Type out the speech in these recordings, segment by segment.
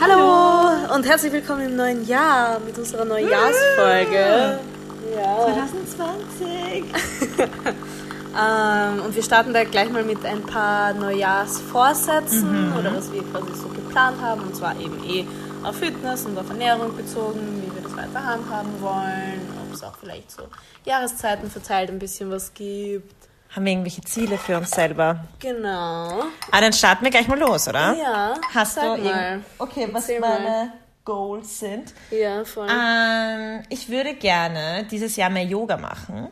Hallo und herzlich willkommen im neuen Jahr mit unserer Neujahrsfolge. Ja. 2020. Ähm, und wir starten da gleich mal mit ein paar Neujahrsvorsätzen oder was wir quasi so geplant haben. Und zwar eben eh auf Fitness und auf Ernährung bezogen, wie wir das weiter handhaben wollen. Ob es auch vielleicht so Jahreszeiten verteilt ein bisschen was gibt. Haben wir irgendwelche Ziele für uns selber? Genau. Ah, dann starten wir gleich mal los, oder? Ja, Hast sag du mal. Okay, was Erzähl meine mal. Goals sind? Ja, voll. Ähm, ich würde gerne dieses Jahr mehr Yoga machen.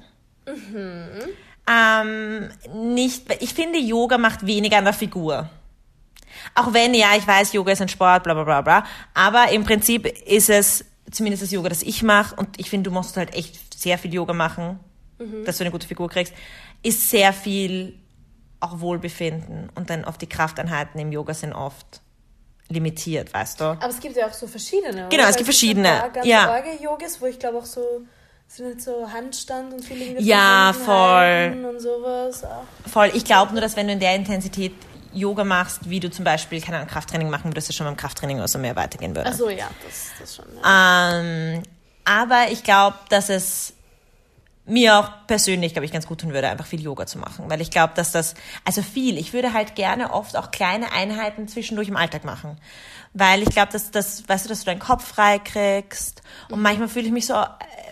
Ähm, nicht, ich finde, Yoga macht weniger an der Figur. Auch wenn, ja, ich weiß, Yoga ist ein Sport, bla bla bla bla. Aber im Prinzip ist es zumindest das Yoga, das ich mache. Und ich finde, du musst halt echt sehr viel Yoga machen, dass du eine gute Figur kriegst. Ist sehr viel auch Wohlbefinden. Und dann oft die Krafteinheiten im Yoga sind oft limitiert, weißt du? Aber es gibt ja auch so verschiedene. Genau, oder? es gibt verschiedene, paar ganz ja. Yogis, wo ich glaube auch so sind halt so Handstand und viele Dinge Ja, voll und sowas. Auch. Voll. Ich glaube nur, dass wenn du in der Intensität Yoga machst, wie du zum Beispiel, keine Ahnung, Krafttraining machen würdest, das schon beim Krafttraining oder so mehr weitergehen würde. Ach so, ja, das, das schon. Ja. Ähm, aber ich glaube, dass es mir auch persönlich, glaube ich, ganz gut tun würde, einfach viel Yoga zu machen. Weil ich glaube, dass das, also viel, ich würde halt gerne oft auch kleine Einheiten zwischendurch im Alltag machen. Weil ich glaube, dass das, weißt du, dass du deinen Kopf frei kriegst. Und manchmal fühle ich mich so,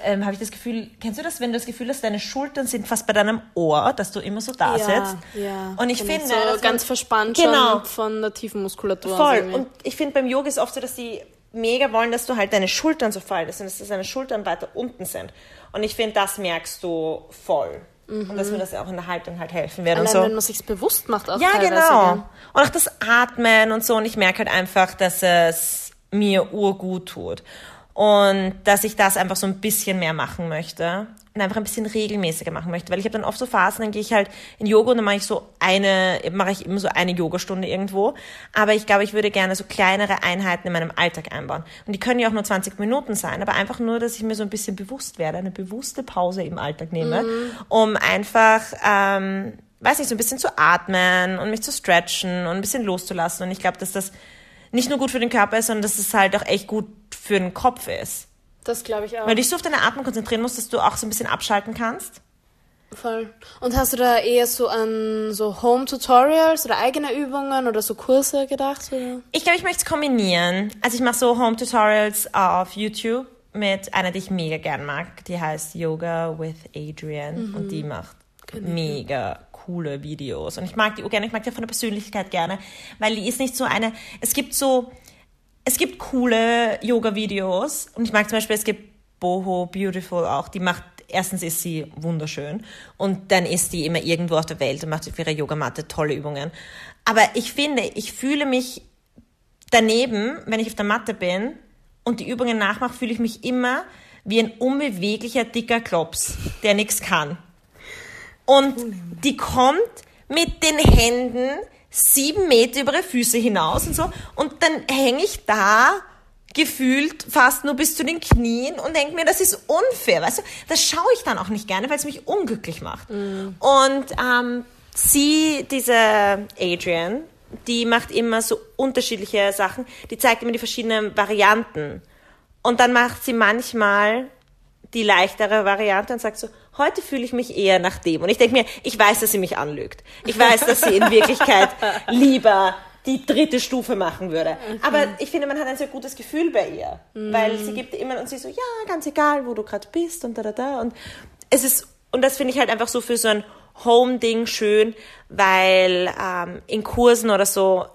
ähm, habe ich das Gefühl, kennst du das, wenn du das Gefühl hast, deine Schultern sind fast bei deinem Ohr, dass du immer so da sitzt? ja. Und ich finde, so ganz verspannt Genau. von der tiefen Muskulatur. Voll. Und ich finde beim Yoga ist oft so, dass die mega wollen, dass du halt deine Schultern so faltest und dass deine Schultern weiter unten sind. Und ich finde, das merkst du voll. Und dass mir das auch in der Haltung halt helfen wird. Allein und so. wenn man sich's bewusst macht auch Ja, genau. Und auch das Atmen und so. Und ich merke halt einfach, dass es mir urgut tut. Und dass ich das einfach so ein bisschen mehr machen möchte. Einfach ein bisschen regelmäßiger machen möchte. Weil ich habe dann oft so Phasen, dann gehe ich halt in Yoga und dann mache ich so eine, mache ich immer so eine Yogastunde irgendwo. Aber ich glaube, ich würde gerne so kleinere Einheiten in meinem Alltag einbauen. Und die können ja auch nur 20 Minuten sein, aber einfach nur, dass ich mir so ein bisschen bewusst werde, eine bewusste Pause im Alltag nehme, um einfach, ähm, weiß nicht, so ein bisschen zu atmen und mich zu stretchen und ein bisschen loszulassen. Und ich glaube, dass das nicht nur gut für den Körper ist, sondern dass es halt auch echt gut für den Kopf ist. Das glaube ich auch. Weil du dich so auf deine Atmung konzentrieren musst, dass du auch so ein bisschen abschalten kannst. Voll. Und hast du da eher so an so Home-Tutorials oder eigene Übungen oder so Kurse gedacht? Oder? Ich glaube, ich möchte es kombinieren. Also ich mache so Home-Tutorials auf YouTube mit einer, die ich mega gern mag. Die heißt Yoga with Adrian und die macht mega coole Videos. Und ich mag die auch gerne, ich mag die von der Persönlichkeit gerne, weil die ist nicht so eine, es gibt so, es gibt coole Yoga-Videos und ich mag zum Beispiel, es gibt Boho Beautiful auch, die macht, erstens ist sie wunderschön und dann ist die immer irgendwo auf der Welt und macht auf ihrer Yogamatte tolle Übungen. Aber ich finde, ich fühle mich daneben, wenn ich auf der Matte bin und die Übungen nachmache, fühle ich mich immer wie ein unbeweglicher, dicker Klops, der nichts kann. Und die kommt mit den Händen sieben Meter über ihre Füße hinaus und so. Und dann hänge ich da gefühlt fast nur bis zu den Knien und denke mir, das ist unfair. Weißt du, das schaue ich dann auch nicht gerne, weil es mich unglücklich macht. Und ähm, sie, diese Adrian, die macht immer so unterschiedliche Sachen. Die zeigt immer die verschiedenen Varianten. Und dann macht sie manchmal die leichtere Variante und sagt so, heute fühle ich mich eher nach dem. Und ich denke mir, ich weiß, dass sie mich anlügt. Ich weiß, dass sie in Wirklichkeit lieber die dritte Stufe machen würde. Aber ich finde, man hat ein sehr gutes Gefühl bei ihr. Weil sie gibt immer und sie so, ja, ganz egal, wo du gerade bist und da, da, da. Und es ist, und das finde ich halt einfach so für so ein Home-Ding schön, weil ähm, in Kursen oder so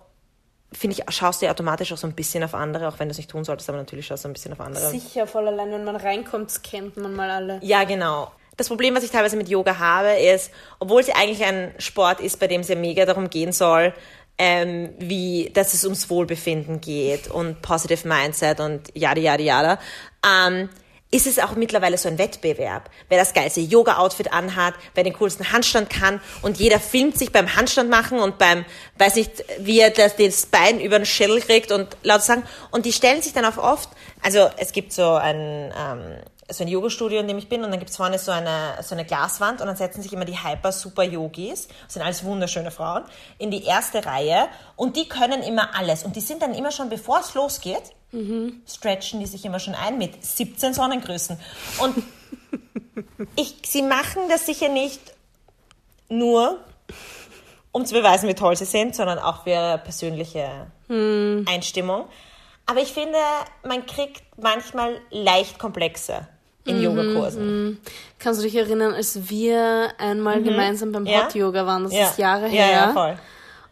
finde ich, schaust du ja automatisch auch so ein bisschen auf andere, auch wenn du es nicht tun solltest, aber natürlich schaust du ein bisschen auf andere. Sicher, voll allein, wenn man reinkommt, scannt man mal alle. Ja, genau. Das Problem, was ich teilweise mit Yoga habe, ist, obwohl es ja eigentlich ein Sport ist, bei dem es ja mega darum gehen soll, ähm, wie, dass es ums Wohlbefinden geht und Positive Mindset und yada, yada, yada, ähm, ist es auch mittlerweile so ein Wettbewerb. Wer das geilste Yoga-Outfit anhat, wer den coolsten Handstand kann und jeder filmt sich beim Handstand machen und beim, weiß nicht, wie er das, das Bein über den Schädel kriegt und laut sagen. Und die stellen sich dann auf oft, also es gibt so ein, ähm, so ein Yoga-Studio, in dem ich bin, und dann gibt es vorne so eine, so eine Glaswand und dann setzen sich immer die Hyper-Super-Yogis, das sind alles wunderschöne Frauen, in die erste Reihe und die können immer alles. Und die sind dann immer schon, bevor es losgeht, stretchen die sich immer schon ein mit 17 Sonnengrößen. Und ich, sie machen das sicher nicht nur, um zu beweisen, wie toll sie sind, sondern auch für ihre persönliche Einstimmung. Aber ich finde, man kriegt manchmal leicht komplexe in Yogakursen. Kannst du dich erinnern, als wir einmal gemeinsam beim Mhm. Ja. Hot Yoga waren? Das Ja. ist Jahre Ja, her. ja, voll.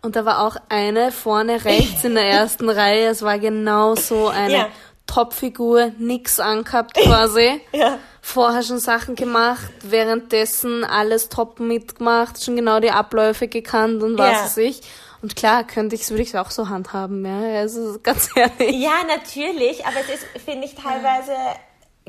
Und da war auch eine vorne rechts in der ersten Reihe. Es war genau so eine Ja. Topfigur, nix angehabt quasi. Ja. Vorher schon Sachen gemacht, währenddessen alles top mitgemacht, schon genau die Abläufe gekannt und was Ja. weiß ich. Und klar, könnte ich würde ich auch so handhaben, ja. Also ganz ehrlich. Ja, natürlich, aber es ist, finde ich, teilweise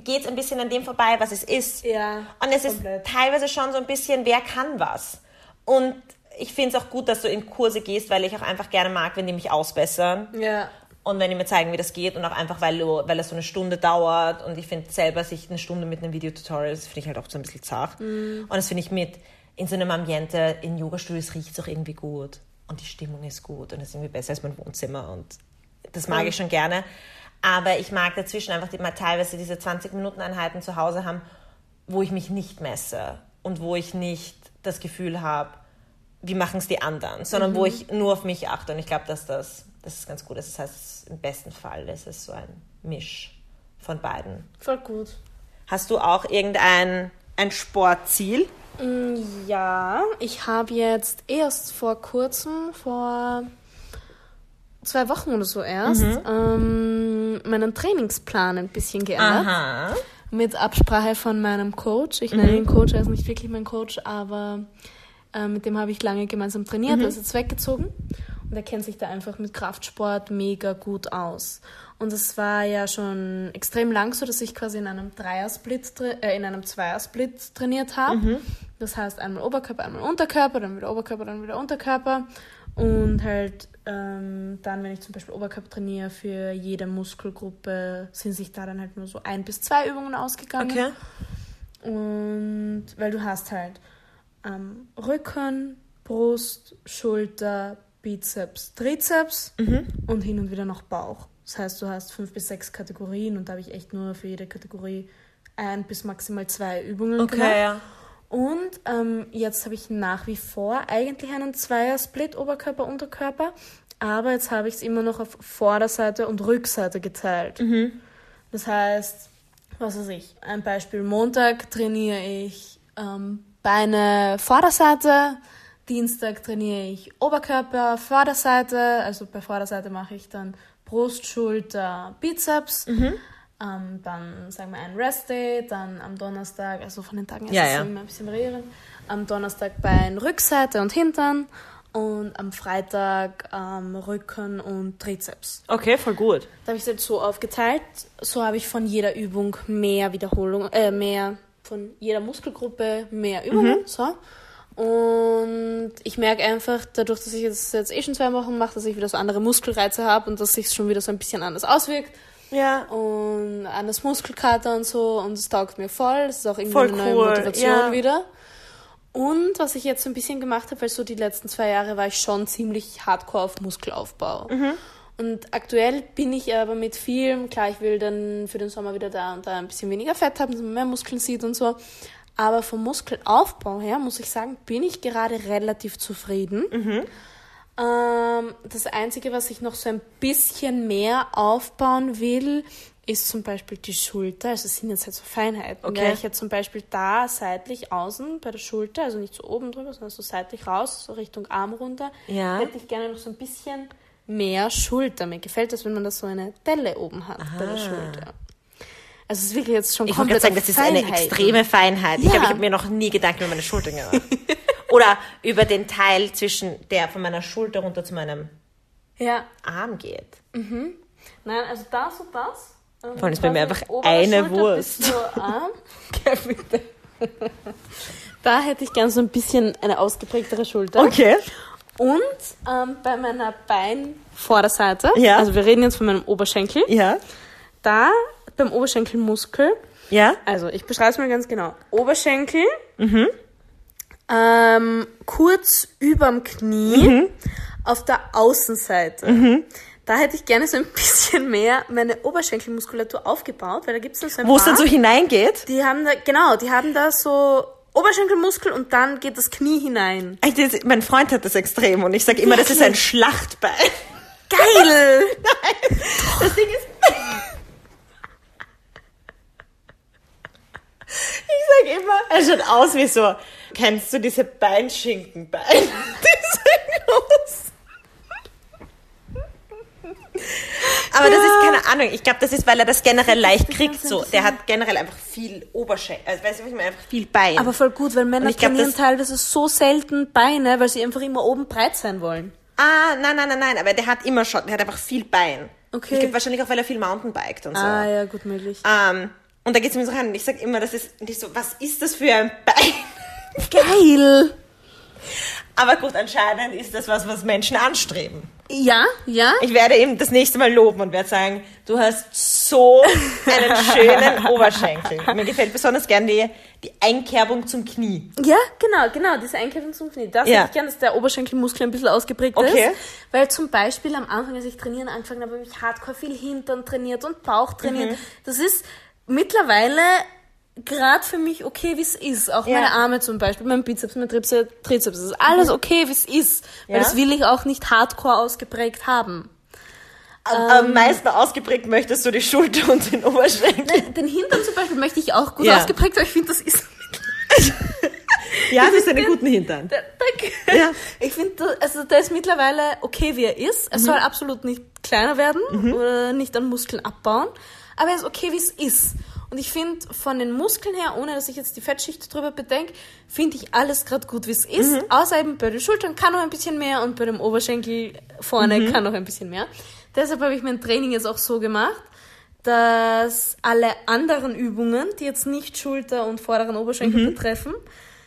geht es ein bisschen an dem vorbei, was es ist. Ja, Und es ist komplett. teilweise schon so ein bisschen, wer kann was. Und ich finde es auch gut, dass du in Kurse gehst, weil ich auch einfach gerne mag, wenn die mich ausbessern. Ja. Und wenn die mir zeigen, wie das geht und auch einfach, weil, du, weil es so eine Stunde dauert und ich finde selber sich eine Stunde mit einem Videotutorial, das finde ich halt auch so ein bisschen zart. Und das finde ich mit in so einem Ambiente, in Yoga-Studios riecht es auch irgendwie gut und die Stimmung ist gut und es ist irgendwie besser als mein Wohnzimmer und das mag ich schon gerne. Aber ich mag dazwischen einfach mal teilweise diese 20-Minuten-Einheiten zu Hause haben, wo ich mich nicht messe und wo ich nicht das Gefühl habe, wie machen es die anderen, sondern wo ich nur auf mich achte. Und ich glaube, dass das, das ist ganz gut. Das heißt, im besten Fall ist es so ein Misch von beiden. Voll gut. Hast du auch irgendein ein Sportziel? Ja, ich habe jetzt erst vor kurzem, vor zwei Wochen oder so erst, ähm, meinen Trainingsplan ein bisschen geändert. Aha. Mit Absprache von meinem Coach. Ich nenne ihn Coach, er ist nicht wirklich mein Coach, aber äh, mit dem habe ich lange gemeinsam trainiert. Er ist jetzt weggezogen und er kennt sich da einfach mit Kraftsport mega gut aus. Und es war ja schon extrem lang so, dass ich quasi in einem Dreiersplit, äh, in einem Zweiersplit trainiert habe. Das heißt einmal Oberkörper, einmal Unterkörper, dann wieder Oberkörper, dann wieder Unterkörper. Und halt ähm, dann, wenn ich zum Beispiel Oberkörper trainiere, für jede Muskelgruppe sind sich da dann halt nur so ein bis zwei Übungen ausgegangen. Okay. Und weil du hast halt ähm, Rücken, Brust, Schulter, Bizeps, Trizeps und hin und wieder noch Bauch. Das heißt, du hast fünf bis sechs Kategorien und da habe ich echt nur für jede Kategorie ein bis maximal zwei Übungen gemacht. Okay, ja. Und ähm, jetzt habe ich nach wie vor eigentlich einen Zweier-Split Oberkörper, Unterkörper. Aber jetzt habe ich es immer noch auf Vorderseite und Rückseite geteilt. Das heißt, was weiß ich, ein Beispiel, Montag trainiere ich ähm, Beine Vorderseite, Dienstag trainiere ich Oberkörper Vorderseite, also bei Vorderseite mache ich dann Brust, Schulter, Bizeps. Ähm, dann sagen wir einen Rest-Day, dann am Donnerstag, also von den Tagen her Ja, ist es ja. immer ein bisschen variieren. Am Donnerstag Bein, Rückseite und Hintern und am Freitag ähm, Rücken und Trizeps. Okay, voll gut. Da habe ich es jetzt so aufgeteilt. So habe ich von jeder Übung mehr Wiederholung, äh, mehr von jeder Muskelgruppe mehr Übungen. So. Und ich merke einfach, dadurch, dass ich jetzt, jetzt eh schon zwei Wochen mache, dass ich wieder so andere Muskelreize habe und dass sich schon wieder so ein bisschen anders auswirkt. Ja. Und an das Muskelkater und so. Und es taugt mir voll. Es ist auch irgendwie Voll eine neue cool, Motivation ja. wieder. Und was ich jetzt so ein bisschen gemacht habe, weil so die letzten zwei Jahre war ich schon ziemlich hardcore auf Muskelaufbau. Mhm. Und aktuell bin ich aber mit vielem, klar, ich will dann für den Sommer wieder da und da ein bisschen weniger Fett haben, dass man mehr Muskeln sieht und so. Aber vom Muskelaufbau her, muss ich sagen, bin ich gerade relativ zufrieden. Ähm, das Einzige, was ich noch so ein bisschen mehr aufbauen will, ist zum Beispiel die Schulter. Also es sind jetzt halt so Feinheiten. Okay. Weil ich jetzt zum Beispiel da seitlich außen bei der Schulter, also nicht so oben drüber, sondern so seitlich raus, so Richtung Arm runter, Ja. hätte ich gerne noch so ein bisschen mehr Schulter. Mir gefällt das, wenn man das so eine Delle oben hat bei der Schulter. Also es ist wirklich jetzt schon Ich wollte sagen, komplett das ist eine extreme Feinheit. Ich Ja. glaube, ich habe mir noch nie Gedanken über meine Schultern gemacht. Oder über den Teil zwischen der von meiner Schulter runter zu meinem Ja, Arm geht. Nein, also das und das. Ähm, Vor allem ist bei mir einfach eine Schulter Wurst. Arm. Gell, bitte. Da hätte ich gern so ein bisschen eine ausgeprägtere Schulter. Okay. Und ähm, bei meiner Beinvorderseite, Ja. also wir reden jetzt von meinem Oberschenkel, Ja. da beim Oberschenkelmuskel Ja? Also, ich beschreibe es mal ganz genau. Oberschenkel, ähm, kurz überm Knie, auf der Außenseite. Da hätte ich gerne so ein bisschen mehr meine Oberschenkelmuskulatur aufgebaut, weil da gibt es noch so ein Wo es dann so hineingeht. die haben da, genau, die haben da so Oberschenkelmuskel und dann geht das Knie hinein. Das, mein Freund hat das extrem und ich sage immer, das ist ein Wirklich? Schlachtbein. Geil! Das Ding ist. Ich sag immer, er schaut aus wie so. Kennst du diese Beinschinkenbeine? Diese groß. Aber das ist keine Ahnung. Ich glaube, das ist, weil er das generell leicht kriegt. So, der hat generell einfach viel Oberschenkel. Also, weißt du, was ich meine? Einfach viel Bein. Aber voll gut, weil Männer glaub, trainieren das- teilweise so selten Beine, weil sie einfach immer oben breit sein wollen. ah, nein, nein, nein, nein. Aber der hat immer schon, der hat einfach viel Bein. Okay. Ich glaube wahrscheinlich auch, weil er viel Mountainbiked und so. Ah, ja, gut möglich. Ähm, und da geht es mir so rein und ich sag immer, das ist nicht so, was ist das für ein Bein? Geil! Aber gut, anscheinend ist das was, was Menschen anstreben. Ja, ja. Ich werde ihm das nächste Mal loben und werde sagen, du hast so einen schönen Oberschenkel. Mir gefällt besonders gern die, die Einkerbung zum Knie. Ja, genau, genau, diese Einkerbung zum Knie. Das Ja. hätte ich gern, dass der Oberschenkelmuskel ein bisschen ausgeprägt Okay. ist. Weil zum Beispiel am Anfang, als ich trainieren angefangen habe, habe ich hardcore viel Hintern trainiert und Bauch trainiert. Mhm. Das ist mittlerweile gerade für mich okay, wie es ist. Auch Ja. meine Arme zum Beispiel, mein Bizeps, mein Trizeps, Trizeps. Das ist alles okay, wie es ist. Weil Mhm. Ja. das will ich auch nicht hardcore ausgeprägt haben. Am, am meisten ausgeprägt möchtest du die Schulter und den Oberschenkel. Den Hintern zum Beispiel möchte ich auch gut Ja. ausgeprägt, aber ich finde, das ist Ja, du hast einen guten Hintern. Der- Danke. Ja. Ich finde, also der ist mittlerweile okay, wie er ist. Er soll absolut nicht kleiner werden oder nicht an Muskeln abbauen. Aber er ist okay, wie es ist. Und ich finde, von den Muskeln her, ohne dass ich jetzt die Fettschicht drüber bedenke, finde ich alles gerade gut, wie es ist. Außer eben bei den Schultern kann noch ein bisschen mehr und bei dem Oberschenkel vorne kann noch ein bisschen mehr. Deshalb habe ich mein Training jetzt auch so gemacht, dass alle anderen Übungen, die jetzt nicht Schulter und vorderen Oberschenkel betreffen,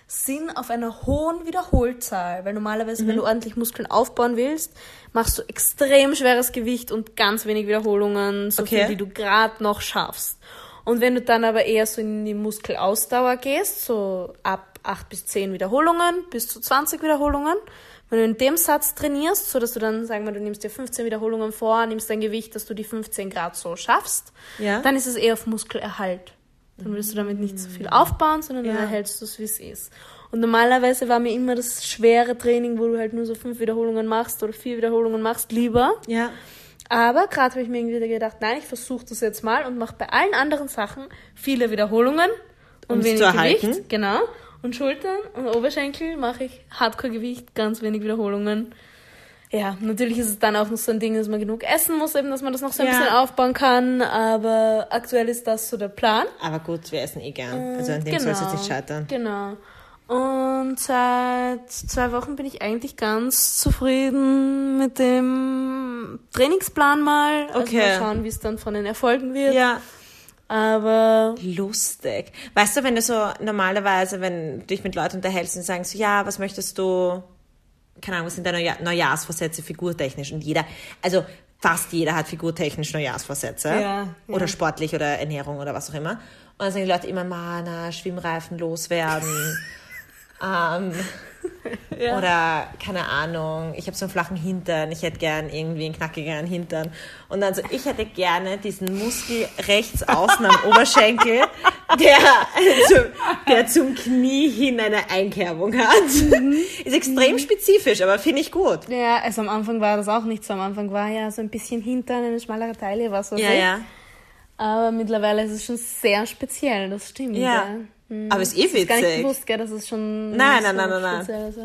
sind auf einer hohen Wiederholzahl. Weil normalerweise, wenn du ordentlich Muskeln aufbauen willst, machst du extrem schweres Gewicht und ganz wenig Wiederholungen, so Okay. viel, wie du gerade noch schaffst. Und wenn du dann aber eher so in die Muskelausdauer gehst, so ab 8 bis 10 Wiederholungen bis zu 20 Wiederholungen, wenn du in dem Satz trainierst, so dass du dann, sagen wir, du nimmst dir 15 Wiederholungen vor, nimmst dein Gewicht, dass du die 15 Grad so schaffst, Ja. dann ist es eher auf Muskelerhalt. Dann willst du damit nicht so viel aufbauen, sondern dann Ja. erhältst du es, wie es ist. Und normalerweise war mir immer das schwere Training, wo du halt nur so fünf Wiederholungen machst oder vier Wiederholungen machst, lieber. Ja. Aber gerade habe ich mir wieder gedacht, nein, ich versuche das jetzt mal und mache bei allen anderen Sachen viele Wiederholungen und Um's wenig. Gewicht. Genau. Und Schultern und Oberschenkel mache ich Hardcore-Gewicht, ganz wenig Wiederholungen. Ja, natürlich ist es dann auch noch so ein Ding, dass man genug essen muss, eben, dass man das noch so ein Ja. bisschen aufbauen kann. Aber aktuell ist das so der Plan. Aber gut, wir essen eh gern. Also an dem soll es jetzt nicht scheitern. Genau. Und seit zwei Wochen bin ich eigentlich ganz zufrieden mit dem Trainingsplan mal. Also Okay. mal schauen, wie es dann von den Erfolgen wird. Ja. Aber Lustig. Weißt du, wenn du so normalerweise, wenn du dich mit Leuten unterhältst und sagen so, ja, was möchtest du, keine Ahnung, was sind deine Neujahr Neujahrsvorsätze figurtechnisch? Und jeder, also fast jeder hat figurtechnisch Neujahrsvorsätze. Ja, ja. Oder sportlich oder Ernährung oder was auch immer. Und dann sagen die Leute immer, Mana, Schwimmreifen loswerden. ähm, Ja. Oder, keine Ahnung, ich habe so einen flachen Hintern, ich hätte gern irgendwie einen knackigeren Hintern. Und dann so, ich hätte gerne diesen Muskel rechts außen am Oberschenkel, der, zum, der zum Knie hin eine Einkerbung hat. Ist extrem spezifisch, aber finde ich gut. ja, also am Anfang war das auch nicht so. Am Anfang war ja so ein bisschen hintern, eine schmalere Teile, was weiß Ja, ich. ja. Aber mittlerweile ist es schon sehr speziell, das stimmt. Ja. Hm. Aber ist eh Ich gar nicht witzig. gewusst, gell, dass es schon Nein, nein, nein, nein, nein. ist,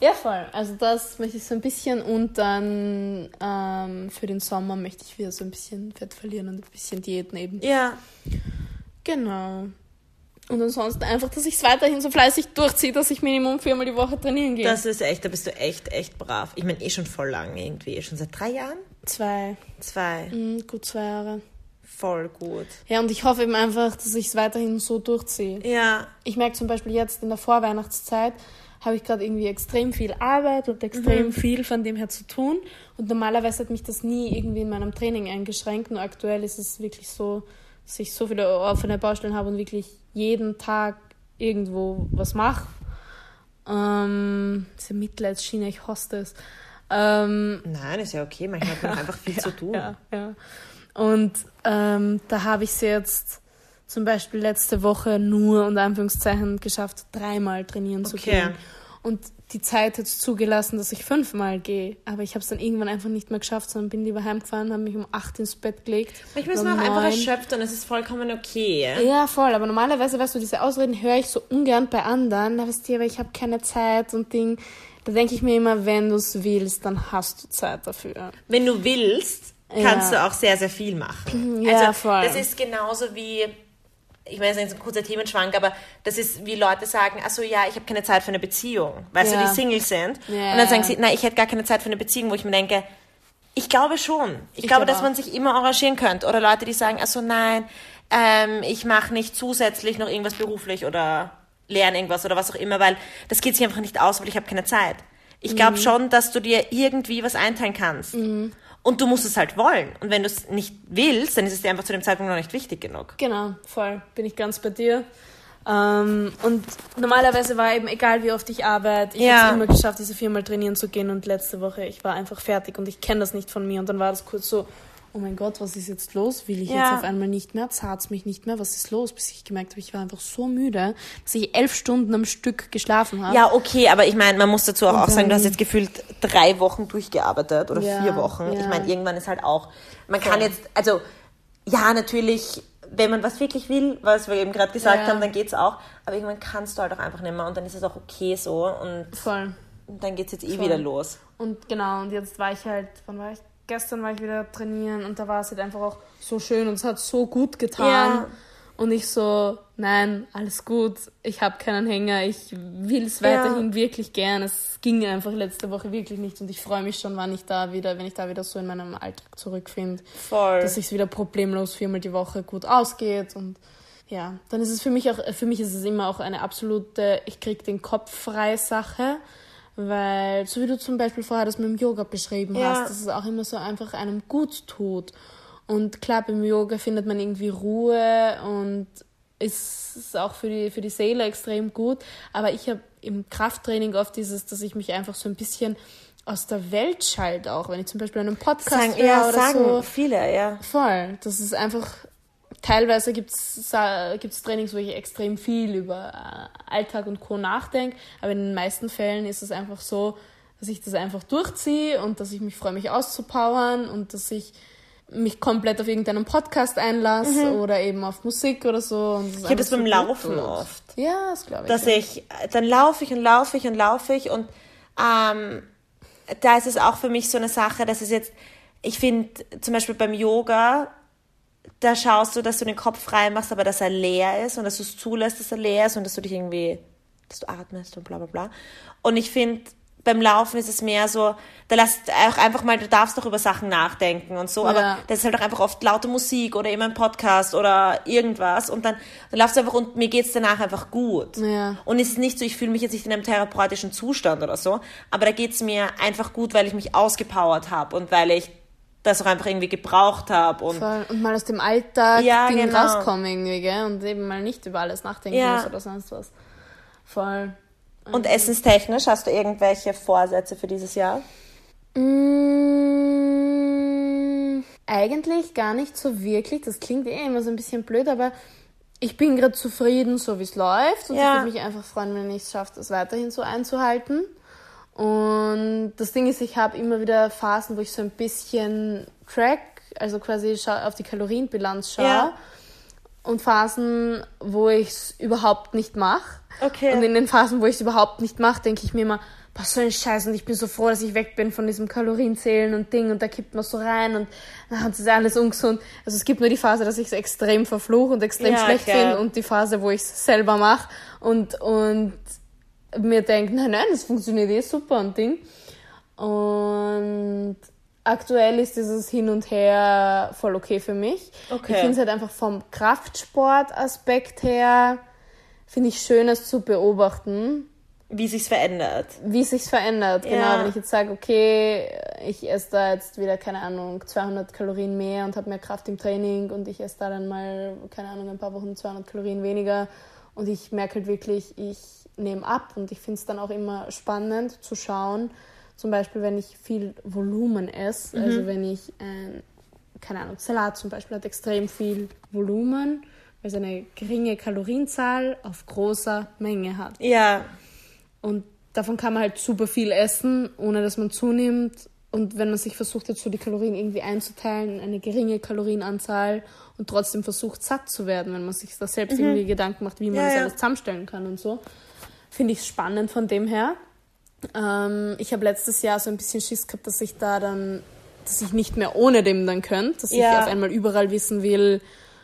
ja. Voll. Also das möchte ich so ein bisschen und dann ähm, für den Sommer möchte ich wieder so ein bisschen Fett verlieren und ein bisschen Diät nehmen. Ja. Genau. Und ansonsten einfach, dass ich es weiterhin so fleißig durchziehe, dass ich Minimum viermal die Woche trainieren gehe. Das ist echt, da bist du echt, echt brav. Ich meine, eh schon voll lang irgendwie. Schon seit drei Jahren? zwei, Zwei. mm, gut zwei Jahre. Voll gut. Ja, und ich hoffe eben einfach, dass ich es weiterhin so durchziehe. Ja. Ich merke zum Beispiel jetzt in der Vorweihnachtszeit habe ich gerade irgendwie extrem viel Arbeit und extrem Mhm. viel von dem her zu tun. Und normalerweise hat mich das nie irgendwie in meinem Training eingeschränkt. Nur aktuell ist es wirklich so, dass ich so viele offene Baustellen habe und wirklich jeden Tag irgendwo was mache. Ähm, diese Mitleidsschiene, ich hasse das. Ähm, Nein, ist ja okay. Manchmal hat man einfach viel zu tun. ja, ja. Und ähm, da habe ich es jetzt zum Beispiel letzte Woche nur unter Anführungszeichen geschafft, dreimal trainieren zu Okay. gehen. Und die Zeit hat es zugelassen, dass ich fünfmal gehe. Aber ich habe es dann irgendwann einfach nicht mehr geschafft, sondern bin lieber heimgefahren, habe mich um acht ins Bett gelegt. Manchmal ist man auch einfach erschöpft und es ist vollkommen okay. ja, voll. Aber normalerweise, weißt du, diese Ausreden höre ich so ungern bei anderen. Da weißt du, aber ich habe keine Zeit und Ding. Da denke ich mir immer, wenn du es willst, dann hast du Zeit dafür. Wenn du willst, kannst Ja. du auch sehr, sehr viel machen. Ja, also, voll. Das ist genauso wie, ich meine, das ist jetzt ein kurzer Themenschwank, aber das ist wie Leute sagen, also ja, ich habe keine Zeit für eine Beziehung. Weißt Ja. du, die Single sind. Ja. Und dann sagen sie, nein, ich hätte gar keine Zeit für eine Beziehung, wo ich mir denke, ich glaube schon. Ich, Ich glaube, dass auch. man sich immer arrangieren könnte. Oder Leute, die sagen, also nein, ähm, ich mache nicht zusätzlich noch irgendwas beruflich oder lerne irgendwas oder was auch immer, weil das geht sich einfach nicht aus, weil ich habe keine Zeit. Ich glaube Mhm. schon, dass du dir irgendwie was einteilen kannst. Und du musst es halt wollen. Und wenn du es nicht willst, dann ist es dir einfach zu dem Zeitpunkt noch nicht wichtig genug. Genau, voll. Bin ich ganz bei dir. Ähm, und normalerweise war eben, egal wie oft ich arbeite, ich Ja. habe es immer geschafft, diese viermal trainieren zu gehen und letzte Woche, ich war einfach fertig und ich kenne das nicht von mir und dann war das kurz so, oh mein Gott, was ist jetzt los? Will ich Ja. jetzt auf einmal nicht mehr? Zahlt mich nicht mehr? Was ist los? Bis ich gemerkt habe, ich war einfach so müde, dass ich elf Stunden am Stück geschlafen habe. Ja, okay, aber ich meine, man muss dazu auch, auch sagen, du hast jetzt gefühlt drei Wochen durchgearbeitet oder Ja, vier Wochen. Ich ja. meine, irgendwann ist halt auch, man kann jetzt, also, ja, natürlich, wenn man was wirklich will, was wir eben gerade gesagt Ja. haben, dann geht's auch. Aber irgendwann kannst du halt auch einfach nicht mehr und dann ist es auch okay so und Voll. dann geht's jetzt eh Voll. wieder los. Und genau, und jetzt war ich halt, wann war ich? Gestern war ich wieder trainieren und da war es halt einfach auch so schön und es hat so gut getan. Ja. Und ich so, nein, alles gut, ich habe keinen Hänger, ich will es Ja. weiterhin wirklich gern. Es ging einfach letzte Woche wirklich nicht und ich freue mich schon, wann ich da wieder, wenn ich da wieder so in meinem Alltag zurückfinde, Voll. dass es wieder problemlos viermal die Woche gut ausgeht und ja, dann ist es für mich auch, für mich ist es immer auch eine absolute, ich krieg den Kopf frei Sache, weil, so wie du zum Beispiel vorher das mit dem Yoga beschrieben Ja. hast, dass es auch immer so einfach einem gut tut. Und klar, beim Yoga findet man irgendwie Ruhe und ist auch für die, für die Seele extrem gut. Aber ich habe im Krafttraining oft dieses, dass ich mich einfach so ein bisschen aus der Welt schalte, auch wenn ich zum Beispiel einen Podcast Sagen, höre ja, oder sagen so. viele, ja. Voll. Das ist einfach. Teilweise gibt es Trainings, wo ich extrem viel über äh, Alltag und Co. nachdenke, aber in den meisten Fällen ist es einfach so, dass ich das einfach durchziehe und dass ich mich freue, mich auszupowern und dass ich mich komplett auf irgendeinen Podcast einlasse oder eben auf Musik oder so. Mhm. Ich habe das beim Laufen oft. Ja, das glaube ich. dass ja. ich, dann laufe ich und laufe ich und laufe ich und ähm, da ist es auch für mich so eine Sache, dass es jetzt, ich finde zum Beispiel beim Yoga, da schaust du, dass du den Kopf frei machst, aber dass er leer ist und dass du es zulässt, dass er leer ist und dass du dich irgendwie, dass du atmest und bla bla bla. Und ich finde, beim Laufen ist es mehr so, da lässt auch einfach mal, du darfst doch über Sachen nachdenken und so, aber Ja. das ist halt auch einfach oft laute Musik oder immer ein Podcast oder irgendwas und dann, dann laufst du einfach und mir geht's danach einfach gut. Ja. Und es ist nicht so, ich fühle mich jetzt nicht in einem therapeutischen Zustand oder so, aber da geht's mir einfach gut, weil ich mich ausgepowert habe und weil ich das auch einfach irgendwie gebraucht habe und Voll. Und mal aus dem Alltag Ja, genau. rauskommen irgendwie, gell? Und eben mal nicht über alles nachdenken Ja. muss oder sonst was. Voll. Und essenstechnisch, hast du irgendwelche Vorsätze für dieses Jahr? Mm, eigentlich gar nicht so wirklich. Das klingt eh immer so ein bisschen blöd, aber ich bin gerade zufrieden, so wie es läuft. Und Ja. ich würde mich einfach freuen, wenn ich es schaffe, das weiterhin so einzuhalten. Und das Ding ist, ich habe immer wieder Phasen, wo ich so ein bisschen track, also quasi auf die Kalorienbilanz schaue. Ja. Und Phasen, wo ich es überhaupt nicht mache. Okay. Und in den Phasen, wo ich es überhaupt nicht mache, denke ich mir immer, was so ein Scheiß und ich bin so froh, dass ich weg bin von diesem Kalorienzählen und Ding und da kippt man so rein und das ist alles ungesund. Also es gibt nur die Phase, dass ich es extrem verfluche und extrem Ja, schlecht finde und die Phase, wo ich es selber mache und, und mir denke, nein, nein, das funktioniert eh super und Ding. Und aktuell ist dieses Hin und Her voll okay für mich. Okay. Ich finde es halt einfach vom Kraftsport-Aspekt her, finde ich schön, es zu beobachten. wie sich's verändert. Wie sich's verändert, genau. Ja. Wenn ich jetzt sage, okay, ich esse da jetzt wieder, keine Ahnung, 200 Kalorien mehr und habe mehr Kraft im Training und ich esse da dann mal, keine Ahnung, ein paar Wochen 200 Kalorien weniger und ich merke halt wirklich, ich nehme ab und ich finde es dann auch immer spannend zu schauen, zum Beispiel, wenn ich viel Volumen esse, also wenn ich, ein, keine Ahnung, Salat zum Beispiel hat extrem viel Volumen, weil es eine geringe Kalorienzahl auf großer Menge hat. Ja, Und davon kann man halt super viel essen, ohne dass man zunimmt. Und wenn man sich versucht dazu, die Kalorien irgendwie einzuteilen, in eine geringe Kalorienanzahl und trotzdem versucht, satt zu werden, wenn man sich da selbst irgendwie Gedanken macht, wie man Ja, das ja. alles zusammenstellen kann und so, finde ich spannend von dem her. Ähm, ich habe letztes Jahr so ein bisschen Schiss gehabt, dass ich da dann, dass ich nicht mehr ohne dem dann könnte, dass ich Ja. auf einmal überall wissen will,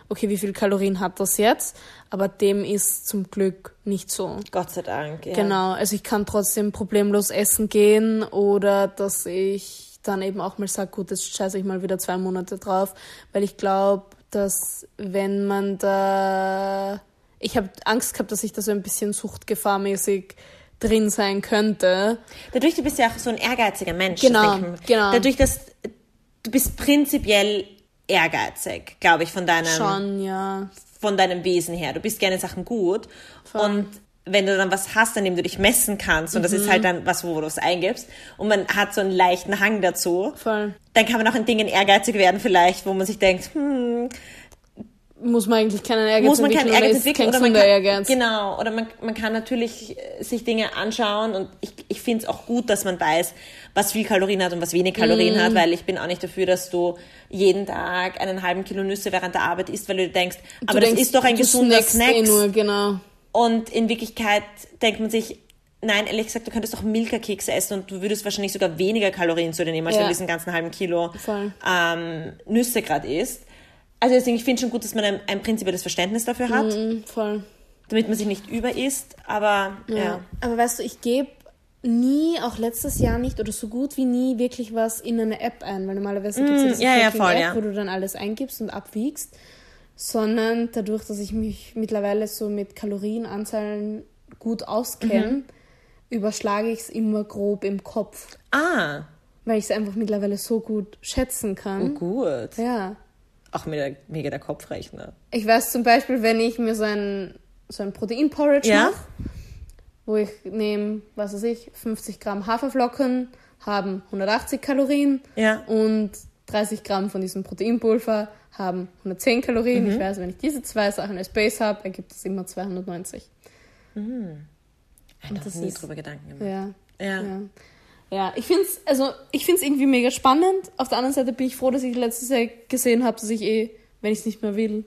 okay, wie viel Kalorien hat das jetzt? Aber dem ist zum Glück nicht so. Gott sei Dank. Ja. Genau, also ich kann trotzdem problemlos essen gehen oder dass ich dann eben auch mal sage, gut, jetzt scheiße ich mal wieder zwei Monate drauf, weil ich glaube, dass wenn man da... Ich habe Angst gehabt, dass ich da so ein bisschen suchtgefahrmäßig drin sein könnte. Dadurch, du bist ja auch so ein ehrgeiziger Mensch. Genau, genau. Dadurch, dass du bist prinzipiell ehrgeizig, glaube ich, von deinem, Schon, ja. von deinem Wesen her. Du bist gerne in Sachen gut. Und wenn du dann was hast, an dem du dich messen kannst, und das Mhm. ist halt dann was, wo du es eingibst, und man hat so einen leichten Hang dazu, Voll. dann kann man auch in Dingen ehrgeizig werden vielleicht, wo man sich denkt, hm, Muss man eigentlich keinen Ehrgeiz muss man keinen entwickeln oder Ehrgeiz entwickeln kein oder man gesunder kann, Ehrgeiz. genau oder man, man kann natürlich äh, sich Dinge anschauen und ich, ich finde es auch gut, dass man weiß, was viel Kalorien hat und was wenig Kalorien Mhm. hat, weil ich bin auch nicht dafür, dass du jeden Tag einen halben Kilo Nüsse während der Arbeit isst, weil du denkst, aber Du das denkst, ist doch ein gesunder Snack. Eh genau. Und in Wirklichkeit denkt man sich, nein, ehrlich gesagt, du könntest doch Milka-Kekse essen und du würdest wahrscheinlich sogar weniger Kalorien zu dir nehmen, als Ja. wenn du diesen ganzen halben Kilo ähm, Nüsse gerade isst. Also deswegen, ich finde schon gut, dass man ein, ein prinzipielles Verständnis dafür hat Mhm, voll. damit man sich nicht überisst, aber ja. Aber weißt du, ich gebe nie, auch letztes Jahr nicht oder so gut wie nie wirklich was in eine App ein, weil normalerweise gibt es ja Mm, ja, ja, Tracking-App, voll, ja. wo du dann alles eingibst und abwiegst, sondern dadurch, dass ich mich mittlerweile so mit Kalorienanzahlen gut auskenne, Mhm. überschlage ich es immer grob im Kopf, Ah, weil ich es einfach mittlerweile so gut schätzen kann. gut. Ja. Auch mega, mega der Kopfrechner. Ich weiß zum Beispiel, wenn ich mir so ein, so ein Protein-Porridge Ja. mache, wo ich nehme, was weiß ich, 50 Gramm Haferflocken, haben 180 Kalorien Ja. und 30 Gramm von diesem Proteinpulver haben 110 Kalorien. Mhm. Ich weiß, wenn ich diese zwei Sachen als Base habe, ergibt es immer 290. Ich habe nie ist- drüber Gedanken gemacht. Ja. Ja. Ja, ja ich finde es also, ich find's irgendwie mega spannend. Auf der anderen Seite bin ich froh, dass ich letztes Jahr gesehen habe, dass ich eh, wenn ich es nicht mehr will,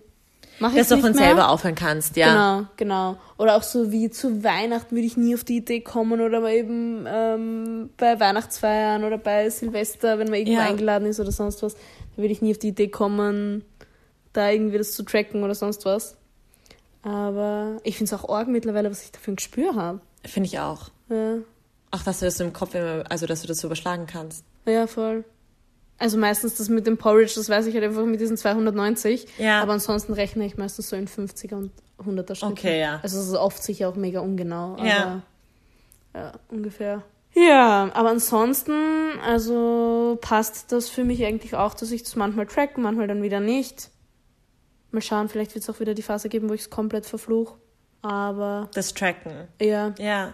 mache ich Dass du von mehr. selber aufhören kannst, ja. Genau, genau. Oder auch so wie zu Weihnachten würde ich nie auf die Idee kommen oder eben ähm, bei Weihnachtsfeiern oder bei Silvester, wenn man irgendwo Ja. eingeladen ist oder sonst was, da würde ich nie auf die Idee kommen, da irgendwie das zu tracken oder sonst was. Aber ich finde es auch arg mittlerweile, was ich dafür ein Gespür habe. Finde ich auch. Ja. Auch, dass du das im Kopf immer, also dass du das so überschlagen kannst. ja, voll. Also meistens das mit dem Porridge, das weiß ich halt einfach mit diesen 290. Ja. Aber ansonsten rechne ich meistens so in 50er und 100er Schritten. Okay, ja. Also es ist oft sicher auch mega ungenau. Aber Ja. Ja, ungefähr. Ja, aber ansonsten, also passt das für mich eigentlich auch, dass ich das manchmal track, manchmal dann wieder nicht. Mal schauen, vielleicht wird es auch wieder die Phase geben, wo ich es komplett verfluch. Aber Das Tracken. ja, Ja.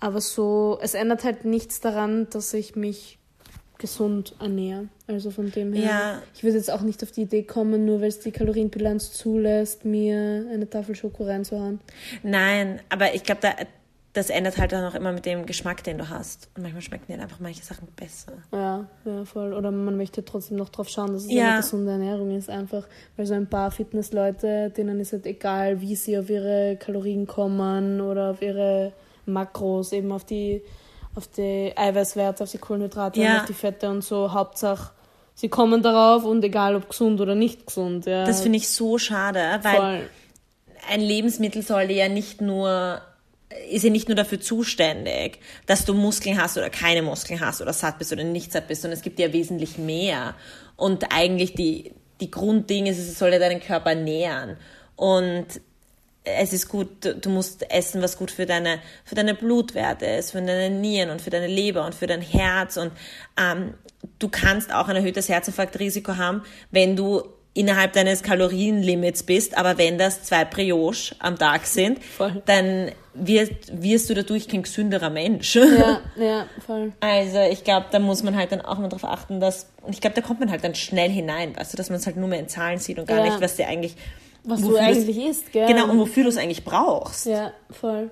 aber so, es ändert halt nichts daran, dass ich mich gesund ernähre. Also von dem her. Ja. Ich würde jetzt auch nicht auf die Idee kommen, nur weil es die Kalorienbilanz zulässt, mir eine Tafel Schoko reinzuhauen. Nein, aber ich glaube, da, das ändert halt dann auch immer mit dem Geschmack, den du hast. Und manchmal schmecken dir einfach manche Sachen besser. Ja, ja, voll. Oder man möchte trotzdem noch drauf schauen, dass es Ja. eine gesunde Ernährung ist, einfach. Weil so ein paar Fitnessleute, denen ist halt egal, wie sie auf ihre Kalorien kommen oder auf ihre Makros, eben auf die, auf die Eiweißwerte, auf die Kohlenhydrate Ja. auf die Fette und so. Hauptsache, sie kommen darauf und egal ob gesund oder nicht gesund. Ja. Das finde ich so schade, weil voll. ein Lebensmittel soll ja nicht nur ist ja nicht nur dafür zuständig, dass du Muskeln hast oder keine Muskeln hast oder satt bist oder nicht satt bist, sondern es gibt ja wesentlich mehr. Und eigentlich die, die Grundding ist, es soll ja deinen Körper nähren. Und es ist gut, du, du musst essen, was gut für deine, für deine Blutwerte ist, für deine Nieren und für deine Leber und für dein Herz. Und ähm, du kannst auch ein erhöhtes Herzinfarktrisiko haben, wenn du innerhalb deines Kalorienlimits bist, aber wenn das zwei Brioche am Tag sind, Voll. dann wirst, wirst du dadurch kein gesünderer Mensch. Ja, ja, voll. Also ich glaube, da muss man halt dann auch mal darauf achten, dass, ich glaube, da kommt man halt dann schnell hinein, weißt du, dass man es halt nur mehr in Zahlen sieht und gar Ja. nicht, was dir eigentlich, Was du eigentlich isst, gell? Genau, und wofür du es eigentlich brauchst. Ja, voll.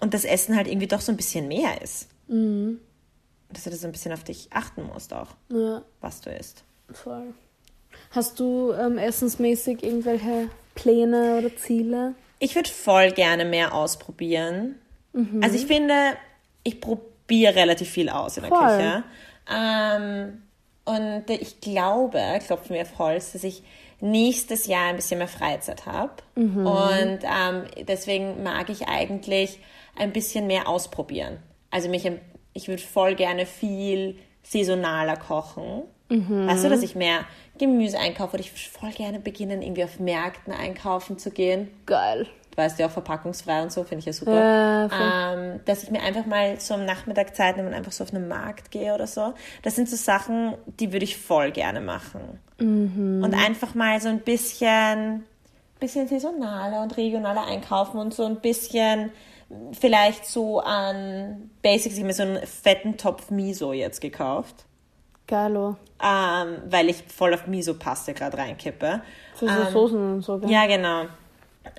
Und das Essen halt irgendwie doch so ein bisschen mehr ist. Mhm. Dass du das so ein bisschen auf dich achten musst auch, Ja, was du isst. voll. Hast du ähm, essensmäßig irgendwelche Pläne oder Ziele? Ich würde voll gerne mehr ausprobieren. Mhm. Also ich finde, ich probiere relativ viel aus in der Voll. Küche. Ähm, und ich glaube, klopfen wir auf Holz, dass ich nächstes Jahr ein bisschen mehr Freizeit habe. Mhm. Und ähm, deswegen mag ich eigentlich ein bisschen mehr ausprobieren. Also mich, ich würde voll gerne viel saisonaler kochen. Mhm. Weißt du, dass ich mehr Gemüse einkaufe oder ich würde voll gerne beginnen, irgendwie auf Märkten einkaufen zu gehen Geil. Du weißt ja auch verpackungsfrei und so, finde ich ja super. Voll. ähm, dass ich mir einfach mal so am Nachmittag Zeit nehme und einfach so auf einen Markt gehe oder so. Das sind so Sachen, die würde ich voll gerne machen. Mhm. Und einfach mal so ein bisschen, bisschen saisonaler und regionaler einkaufen und so ein bisschen vielleicht so an Basics. Ich habe mir so einen fetten Topf Miso jetzt gekauft. Geilo. Ähm, weil ich voll auf Miso-Paste gerade reinkippe. Für so Ähm, Soßen und so, gell? ja, genau.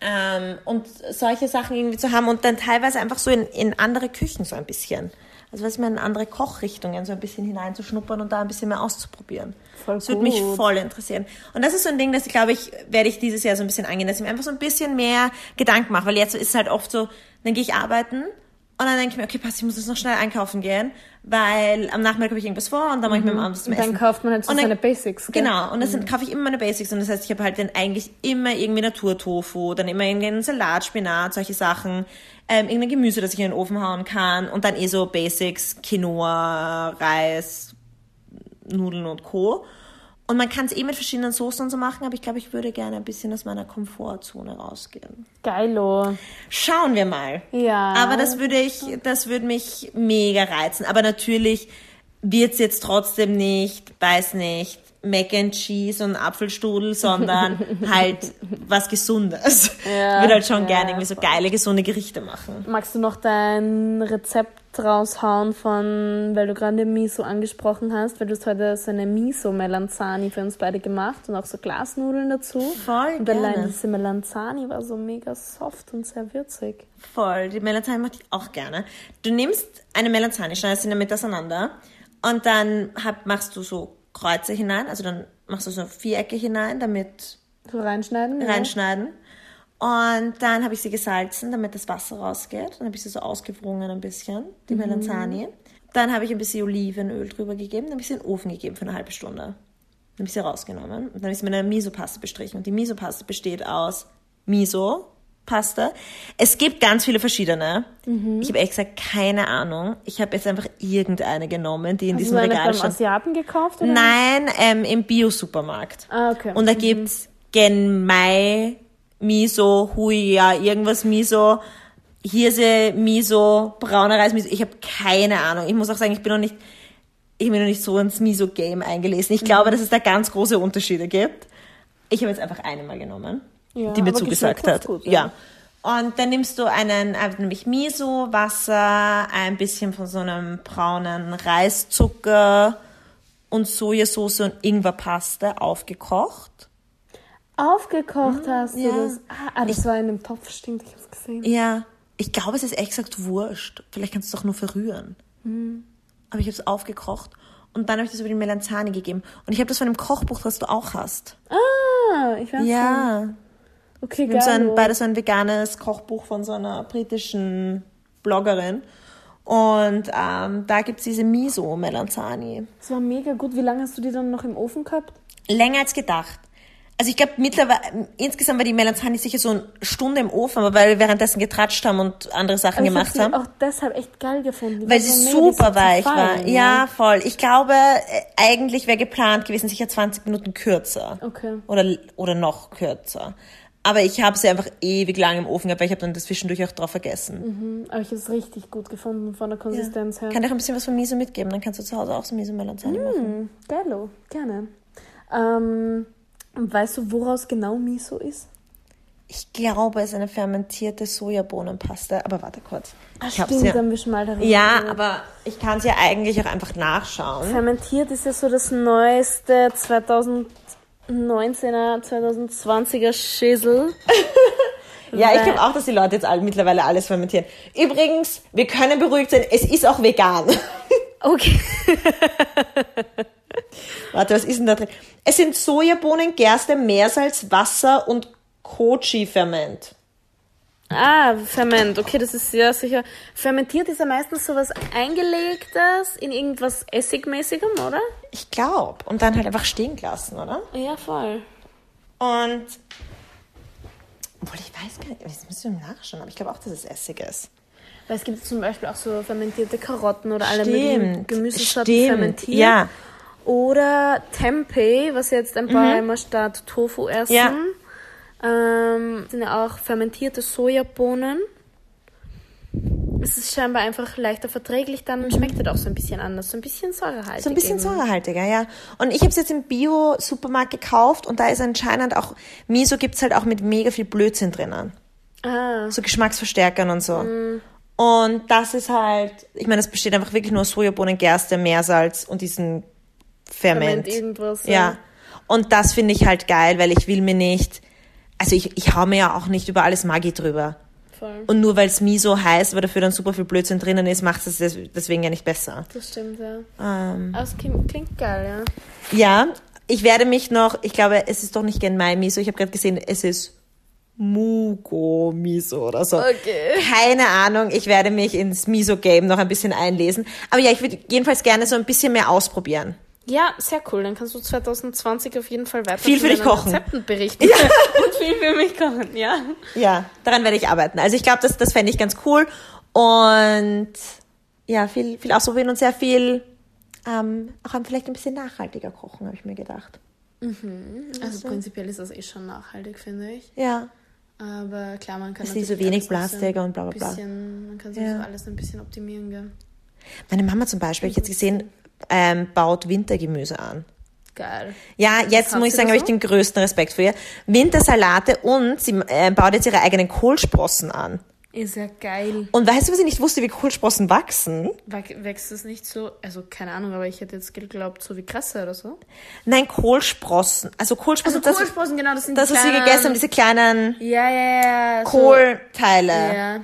Ähm, und solche Sachen irgendwie zu haben und dann teilweise einfach so in, in andere Küchen so ein bisschen. Also was mir in andere Kochrichtungen so ein bisschen hineinzuschnuppern und da ein bisschen mehr auszuprobieren. Voll das würde mich voll interessieren. Und das ist so ein Ding, das glaube ich, werde ich dieses Jahr so ein bisschen angehen, dass ich mir einfach so ein bisschen mehr Gedanken mache. Weil jetzt ist es halt oft so, dann gehe ich arbeiten und dann denke ich mir, okay, passt, ich muss jetzt noch schnell einkaufen gehen, weil am Nachmittag habe ich irgendwas vor und dann mache ich mir am Abend zum Mhm. Und dann Essen. kauft man halt so dann- seine Basics, gell? Genau, und das sind, kaufe ich immer meine Basics. Und das heißt, ich habe halt dann eigentlich immer irgendwie Naturtofu, dann immer irgendeinen Salat, Spinat, solche Sachen, ähm, irgendein Gemüse, das ich in den Ofen hauen kann und dann eh so Basics, Quinoa, Reis, Nudeln und Co. Und man kann es eh mit verschiedenen Soßen und so machen, aber ich glaube, ich würde gerne ein bisschen aus meiner Komfortzone rausgehen. Geilo. Schauen wir mal. Ja. Aber das würde ich, das würde mich mega reizen. Aber natürlich wird's jetzt trotzdem nicht, weiß nicht, Mac and Cheese und Apfelstrudel, sondern halt was Gesundes. Ja, ich würde halt schon ja, gerne irgendwie so geile, gesunde Gerichte machen. Magst du noch dein Rezept raushauen von, weil du gerade Miso angesprochen hast, weil du hast heute so eine Miso-Melanzani für uns beide gemacht und auch so Glasnudeln dazu. Voll Und allein gerne. diese Melanzani war so mega soft und sehr würzig. Voll, die Melanzani mache ich auch gerne. Du nimmst eine Melanzani, schneidest sie in der Mitte auseinander und dann hab, machst du so Kreuze hinein, also dann machst du so Vierecke hinein, damit So reinschneiden? ja? Und dann habe ich sie gesalzen, damit das Wasser rausgeht. Dann habe ich sie so ausgewrungen ein bisschen, die Mhm. Melanzani. Dann habe ich ein bisschen Olivenöl drüber gegeben, dann habe ich sie in den Ofen gegeben für eine halbe Stunde. Dann habe ich sie rausgenommen und dann habe ich sie mit einer Miso-Paste bestrichen. Und die Miso-Paste besteht aus Miso-Paste. Es gibt ganz viele verschiedene. Mhm. Ich habe ehrlich gesagt keine Ahnung. Ich habe jetzt einfach irgendeine genommen, die in Hast du diesem eine Regal stand. Asiaten gekauft? Oder? Nein, ähm, im Bio-Supermarkt. Ah, okay. Und da gibt's Genmai, Miso, Huya, irgendwas Miso, Hirse, Miso, brauner Reis, Miso. Ich habe keine Ahnung. Ich muss auch sagen, ich bin noch nicht, ich bin noch nicht so ins Miso-Game eingelesen. Ich glaube, dass es da ganz große Unterschiede gibt. Ich habe jetzt einfach eine mal genommen, Ja, die mir zugesagt hat. gut, ja. ja. Und dann nimmst du einen, äh, nämlich Miso, Wasser, ein bisschen von so einem braunen Reiszucker und Sojasauce und Ingwerpaste aufgekocht. Aufgekocht hast du ja. das. Ah, ah, das war in einem Topf, stimmt, ich hab's gesehen. Ja, ich glaube, es ist gesagt wurscht. Vielleicht kannst du es doch nur verrühren. Aber ich habe es aufgekocht und dann habe ich das über die Melanzani gegeben. Und ich habe das von dem Kochbuch, das du auch hast. Ah, ich weiß schon. Ja. Okay, Wir haben so ein, geil. beide so ein veganes Kochbuch von so einer britischen Bloggerin. Und ähm, da gibt's diese Miso-Melanzani. Das war mega gut. Wie lange hast du die dann noch im Ofen gehabt? Länger als gedacht. Also ich glaube mittlerweile, insgesamt war die Melanzani sicher so eine Stunde im Ofen, aber weil wir währenddessen getratscht haben und andere Sachen ich gemacht haben. auch deshalb echt geil gefunden. Weil sie super weich war. zerfallen, Ja, voll. Ich glaube, äh, eigentlich wäre geplant gewesen, sicher 20 Minuten kürzer. Okay. Oder, oder noch kürzer. aber ich habe sie einfach ewig lang im Ofen gehabt, weil ich habe dann das zwischendurch auch drauf vergessen. Aber ich habe es richtig gut gefunden von der Konsistenz her. Kann dir auch ein bisschen was von Miso mitgeben, dann kannst du zu Hause auch so Miso Melanzani machen. Hm, geilo, gerne. Ähm, weißt du, woraus genau Miso ist? Ich glaube, es ist eine fermentierte Sojabohnenpaste, aber warte kurz. Ich hab's Stimmt, ja. wir schon mal darüber Ja, geredet. aber ich kann es ja eigentlich auch einfach nachschauen. Fermentiert ist ja so das neueste 2019er, 2020er Schissel. Ja, ich glaube auch, dass die Leute jetzt alle, mittlerweile alles fermentieren. Übrigens, wir können beruhigt sein, es ist auch vegan. Okay. Warte, was ist denn da drin? Es sind Sojabohnen, Gerste, Meersalz, Wasser und Kochi-Ferment. Ah, Ferment. Okay, das ist ja sicher. Fermentiert ist ja meistens sowas Eingelegtes in irgendwas Essigmäßigem, oder? Ich glaube. Und dann halt einfach stehen gelassen, oder? Ja, voll. Und. Obwohl, ich weiß gar nicht, das müssen wir nachschauen, aber ich glaube auch, dass es Essig ist. Weil es gibt zum Beispiel auch so fermentierte Karotten oder alle möglichen. Gemüsesorten fermentiert. Ja. Mhm. Oder Tempeh, was jetzt ein paar immer statt Tofu essen. Ja. Ähm, sind ja auch fermentierte Sojabohnen. Es ist scheinbar einfach leichter verträglich dann schmeckt halt auch so ein bisschen anders. So ein bisschen säurehaltig. So ein bisschen eben. säurehaltiger, ja. Und ich habe es jetzt im Bio-Supermarkt gekauft und da ist anscheinend auch, Miso gibt's halt auch mit mega viel Blödsinn drinnen. Ah, So Geschmacksverstärkern und so. Mhm. Und das ist halt, ich meine, es besteht einfach wirklich nur aus Sojabohnen, Gerste, Meersalz und diesen Ferment. Ferment irgendwas, Ja. ja. Und das finde ich halt geil, weil ich will mir nicht, also ich, ich hau mir ja auch nicht über alles Maggi drüber. voll. Und nur weil es Miso heißt, weil dafür dann super viel Blödsinn drinnen ist, macht es des- deswegen ja nicht besser. Das stimmt, ja. Ähm, Aber es klingt, klingt geil, ja. ja, ich werde mich noch, ich glaube, es ist doch nicht Genmai Miso, ich habe gerade gesehen, es ist Mugo Miso oder so. Okay. Keine Ahnung, ich werde mich ins Miso-Game noch ein bisschen einlesen. Aber ja, ich würde jedenfalls gerne so ein bisschen mehr ausprobieren. Ja, sehr cool. Dann kannst du 2020 auf jeden Fall weiter Viel für dich kochen. Rezepten berichten. Und viel für mich kochen, ja. Ja, daran werde ich arbeiten. Also ich glaube, das, das fände ich ganz cool. Und ja, viel, viel ausprobieren und sehr viel ähm, auch vielleicht ein bisschen nachhaltiger kochen, habe ich mir gedacht. Also prinzipiell ist das eh schon nachhaltig, finde ich. Ja. Aber klar, man kann Dass sie so wenig Plastik und bla, bla, bla. Bisschen, man kann sich Ja. so alles ein bisschen optimieren, gell. Meine Mama zum Beispiel, ich jetzt gesehen, ähm, baut Wintergemüse an. Geil. Ja, jetzt muss ich sagen, habe ich so? den größten Respekt für ihr. Wintersalate und sie äh, baut jetzt ihre eigenen Kohlsprossen an. Ist ja geil. Und weißt du, was ich nicht wusste, wie Kohlsprossen wachsen? Wach- Wächst es nicht so, also keine Ahnung, aber ich hätte jetzt geglaubt, so wie Kresse oder so. Nein, Kohlsprossen. Also Kohlsprossen, Also das, Kohlsprossen, genau, das sind das die was wir kleinen- gegessen haben, diese kleinen Ja, ja, ja. so- Kohlteile. Ja.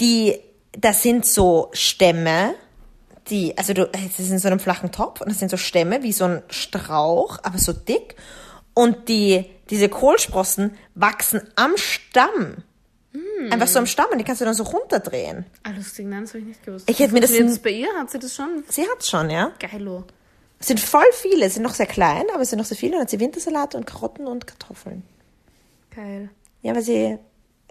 Die, das sind so Stämme, die, also du, es ist in so einem flachen Topf und das sind so Stämme wie so ein Strauch, aber so dick. Und die, diese Kohlsprossen wachsen am Stamm. Hm. Einfach so am Stamm und die kannst du dann so runterdrehen. Ah, lustig, nein, das habe ich nicht gewusst. Ich hätte mir das Funktioniert in- bei ihr? Hat sie das schon? Sie hat's schon, ja. Geilo. Es sind voll viele, es sind noch sehr klein, aber es sind noch sehr viele. Und dann hat sie Wintersalat und Karotten und Kartoffeln. Geil. Ja, weil sie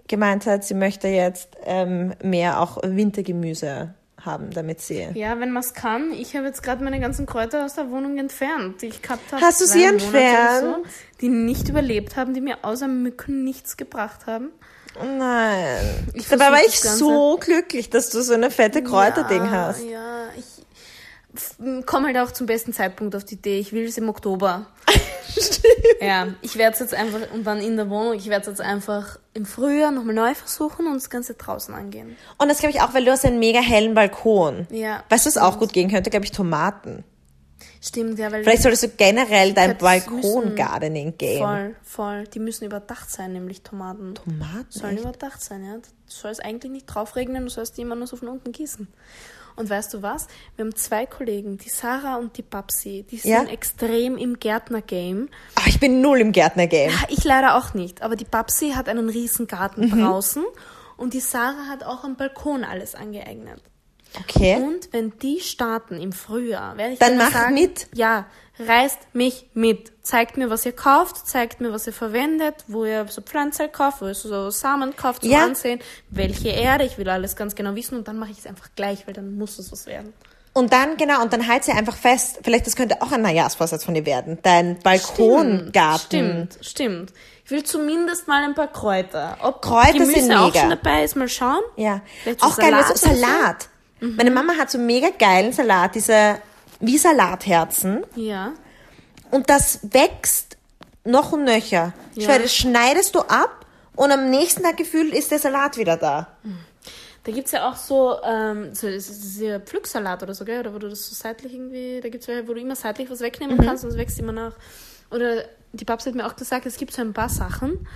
gemeint hat, sie möchte jetzt ähm, mehr auch Wintergemüse haben, damit sie. Ja, wenn man es kann. Ich habe jetzt gerade meine ganzen Kräuter aus der Wohnung entfernt, die ich habe. Hast du sie entfernt? So, die nicht überlebt haben, die mir außer Mücken nichts gebracht haben. Nein. Ich Dabei war ich so glücklich, dass du so eine fette Kräuterding ja, hast. Ja, ich komme halt auch zum besten Zeitpunkt auf die Idee. Ich will es im Oktober. Ja, ich werde es jetzt einfach, und dann in der Wohnung, ich werde es jetzt einfach im Frühjahr nochmal neu versuchen und das Ganze draußen angehen. Und das glaube ich auch, weil du hast einen mega hellen Balkon. Ja. Weißt du, was auch gut gehen könnte? Glaube ich, Tomaten. Stimmt, ja, weil Vielleicht solltest du generell dein Balkon-Gardening gehen. voll, voll. Die müssen überdacht sein, nämlich Tomaten. Tomaten? Sollen echt? überdacht sein, ja. Du sollst eigentlich nicht draufregnen, du sollst die immer nur so von unten gießen. Und weißt du was? Wir haben zwei Kollegen, die Sarah und die Babsi, die sind Ja? extrem im Gärtner-Game. Ach, ich bin null im Gärtner-Game. Ah, Ich leider auch nicht, aber die Babsi hat einen riesen Garten Mhm. draußen und die Sarah hat auch am Balkon alles angeeignet. Okay. Und wenn die starten im Frühjahr, werde ich Dann mach sagen, mit. Ja, reißt mich mit. Zeigt mir, was ihr kauft, zeigt mir, was ihr verwendet, wo ihr so Pflanzen kauft, wo ihr so Samen kauft zum Ja. Ansehen, welche Erde, ich will alles ganz genau wissen und dann mache ich es einfach gleich, weil dann muss es was werden. Und dann, genau, und dann halt sie einfach fest, vielleicht das könnte auch ein Neujahrsvorsatz von dir werden, dein Balkongarten. Stimmt, stimmt. Ich will zumindest mal ein paar Kräuter. Ob Kräuter Gemüse sind auch mega. schon dabei ist, mal schauen. Ja, Vielleicht auch geil, so Salat so? Salat. Meine Mama hat so mega geilen Salat, diese wie Salatherzen. Ja. Und das wächst noch und nöcher. Ich Ja. schwöre, das schneidest du ab und am nächsten Tag gefühlt ist der Salat wieder da. Da gibt's ja auch so, ähm, so das ist dieser Pflücksalat oder so, gell? Oder wo du das so seitlich irgendwie, da gibt's welche, wo du immer seitlich was wegnehmen Mhm. kannst und es wächst immer nach. Oder die Babs hat mir auch gesagt, es gibt so ein paar Sachen,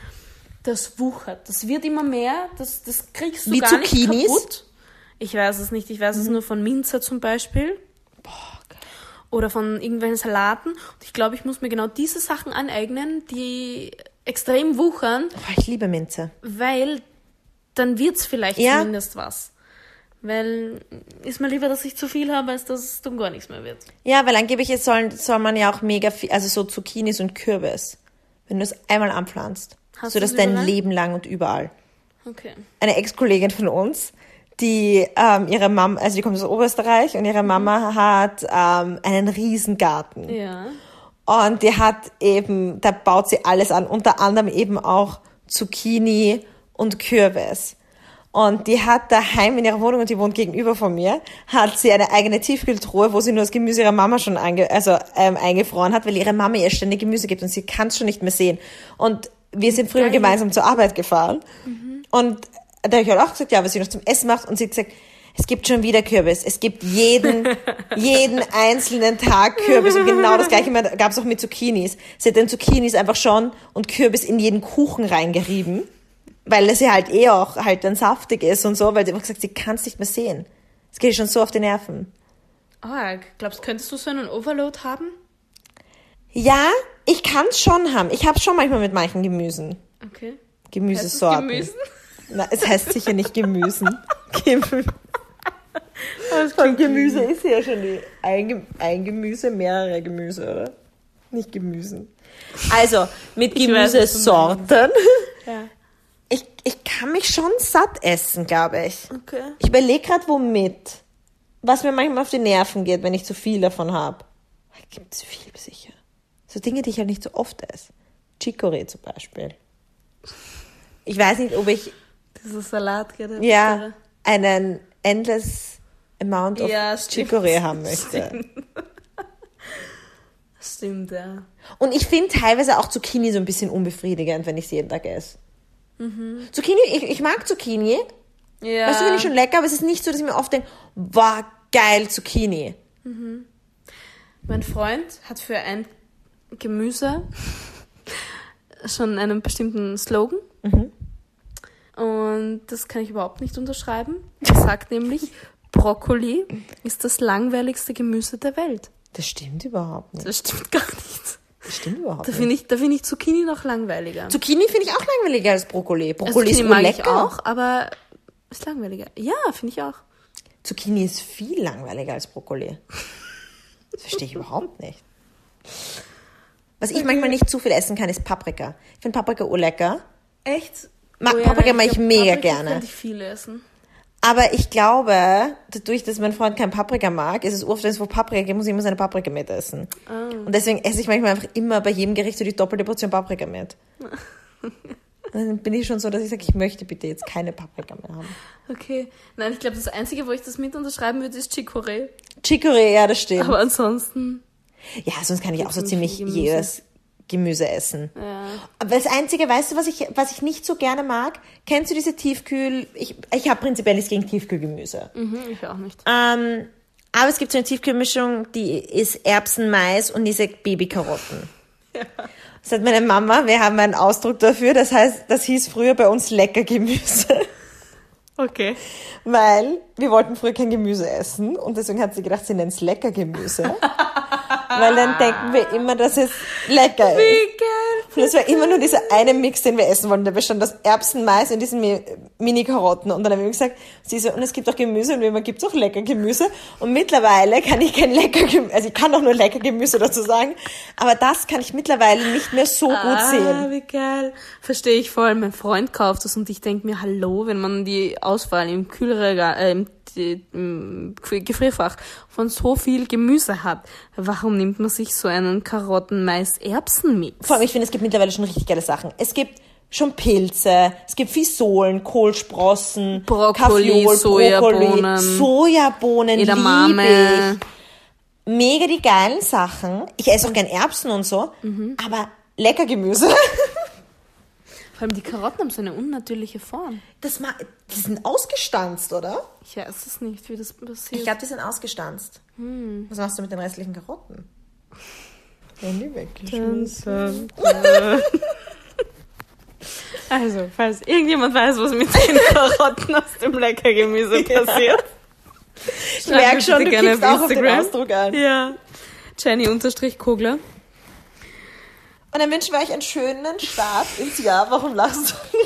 das wuchert. Das wird immer mehr, das, das kriegst du Wie gar Zucchinis? Mhm. nicht kaputt. Ich weiß es nicht, ich weiß es nur von Minzer zum Beispiel. Oder von irgendwelchen Salaten. Und ich glaube, ich muss mir genau diese Sachen aneignen, die extrem wuchern, Oh, ich liebe Minze. weil dann wird's vielleicht Ja. zumindest was. Weil ist mir lieber, dass ich zu viel habe, als dass es dann gar nichts mehr wird. Ja, weil angeblich ist- soll, soll man ja auch mega viel, also so Zucchinis und Kürbis, wenn du es einmal anpflanzt. Hast so du dass es dein? Leben lang und überall. Okay. eine Ex-Kollegin von uns, die ähm, ihre Mama, also die kommt aus Oberösterreich und ihre Mama hat ähm, einen Riesengarten. Ja. Und die hat eben, da baut sie alles an, unter anderem eben auch Zucchini und Kürbis. Und die hat daheim in ihrer Wohnung, und die wohnt gegenüber von mir, hat sie eine eigene Tiefkühltruhe, wo sie nur das Gemüse ihrer Mama schon einge also, ähm, eingefroren hat, weil ihre Mama ihr ständig Gemüse gibt und sie kann es schon nicht mehr sehen. Und wir sind früher Geil. gemeinsam zur Arbeit gefahren. Und da habe ich halt auch gesagt, ja, was sie noch zum Essen macht. Und sie hat gesagt, es gibt schon wieder Kürbis. Es gibt jeden, jeden einzelnen Tag Kürbis. Und genau das gleiche gab es auch mit Zucchinis. Sie hat den Zucchinis einfach schon und Kürbis in jeden Kuchen reingerieben. Weil es ja halt eh auch halt dann saftig ist und so, weil sie einfach gesagt, sie kann es nicht mehr sehen. Es geht ihr schon so auf die Nerven. Ah, glaubst könntest du so einen Overload haben? Ja, ich kann es schon haben. Ich habe schon manchmal mit manchen Gemüsen. Okay. Gemüsesorten. Gemüsen? Na, es heißt sicher nicht Gemüsen. Gemü Von Gemüse ist ja schon die, ein, Ge- ein Gemüse, mehrere Gemüse, oder? Nicht Gemüsen. Also, mit Gemüsesorten. Ja. Ich, ich kann mich schon satt essen, glaube ich. Okay. Ich überlege gerade, womit. Was mir manchmal auf die Nerven geht, wenn ich zu viel davon habe. Gibt es viel sicher. So Dinge, die ich halt nicht so oft esse. Chicorée zum Beispiel. Ich weiß nicht, ob ich Dieser Salat gerade. ja, einen endless amount of Ja. Chicorée haben möchte. Stimmt, ja. Und ich finde teilweise auch Zucchini so ein bisschen unbefriedigend, wenn ich sie jeden Tag esse. Zucchini, ich, ich mag Zucchini. Ja. Weißt du, finde ich schon lecker, aber es ist nicht so, dass ich mir oft denke, wow, geil, Zucchini. Mein Freund hat für ein Gemüse schon einen bestimmten Slogan. Und das kann ich überhaupt nicht unterschreiben. Er sagt nämlich, Brokkoli ist das langweiligste Gemüse der Welt. Das stimmt überhaupt nicht. Das stimmt gar nicht. Das stimmt überhaupt Da nicht. finde ich, da finde ich Zucchini noch langweiliger. Zucchini finde ich auch langweiliger als Brokkoli. Also Brokkoli Zucchini ist mag urlecker. ich auch, aber ist langweiliger. Ja, finde ich auch. Zucchini ist viel langweiliger als Brokkoli. Das verstehe ich überhaupt nicht. Was ich manchmal nicht zu viel essen kann, ist Paprika. Ich finde Paprika urlecker. Echt? Ma- Oh ja, Paprika mag ich glaub, mega Paprika gerne. könnte ich viel essen. Aber ich glaube, dadurch, dass mein Freund kein Paprika mag, ist es oft, wenn es wo Paprika gibt, muss ich immer seine Paprika mitessen. Ah. Und deswegen esse ich manchmal einfach immer bei jedem Gericht so die doppelte Portion Paprika mit. Dann bin ich schon so, dass ich sage, ich möchte bitte jetzt keine Paprika mehr haben. Okay. Nein, ich glaube, das Einzige, wo ich das mit unterschreiben würde, ist Chicorée. Chicorée, ja, das stimmt. Aber ansonsten, Ja, sonst kann ich auch so Ziemlich jedes Gemüse essen. ja. Aber das Einzige, weißt du, was ich, was ich nicht so gerne mag? Kennst du diese Tiefkühl... Ich, ich habe prinzipiell nichts gegen Tiefkühlgemüse. Mhm, ich auch nicht. Ähm, aber es gibt so eine Tiefkühlmischung, die ist Erbsen, Mais und diese Babykarotten. Das hat meine Mama, wir haben einen Ausdruck dafür, das heißt, das hieß früher bei uns Leckergemüse. Okay. Weil wir wollten früher kein Gemüse essen und deswegen hat sie gedacht, sie nennt es Leckergemüse. weil dann denken wir immer, dass es lecker ist. Wie geil. Und es war immer nur dieser eine Mix, den wir essen wollten. Da bestand aus Erbsen, Mais und diesen Mi- Mini-Karotten. Und dann haben wir gesagt, sie so, und es gibt auch Gemüse und wie immer gibt es auch lecker Gemüse. Und mittlerweile kann ich kein lecker Gemüse, also ich kann auch nur lecker Gemüse dazu sagen. Aber das kann ich mittlerweile nicht mehr so gut Ah, sehen. wie geil. Verstehe ich voll. Mein Freund kauft das und ich denke mir, hallo, wenn man die Auswahl im Kühlregal, äh, im Gefrierfach von so viel Gemüse hat, warum nimmt man sich so einen Karotten, Mais, Erbsen mit? Vor allem, ich finde, es gibt mittlerweile schon richtig geile Sachen. Es gibt schon Pilze, es gibt Fisolen, Kohlsprossen, Brokkoli, Kaffeeol, Sojabohnen. Brokkoli, Sojabohnen, Edamame. Mega die geilen Sachen. Ich esse auch gern Erbsen und so, Mhm. aber lecker Gemüse. Vor allem die Karotten haben so eine unnatürliche Form. Das ma die sind ausgestanzt, oder? Ich weiß es nicht, wie das passiert. Ich glaube, die sind ausgestanzt. Hm. Was machst du mit den restlichen Karotten? Wenn die weg Also, falls irgendjemand weiß, was mit den Karotten aus dem Leckergemüse passiert. Ich merke schon, du gerne auf auch auf den Instagram. Ausdruck an. Ja. Jenny unterstrich Kogler. Und dann wünschen wir euch einen schönen Start ins Jahr. Warum lachst du?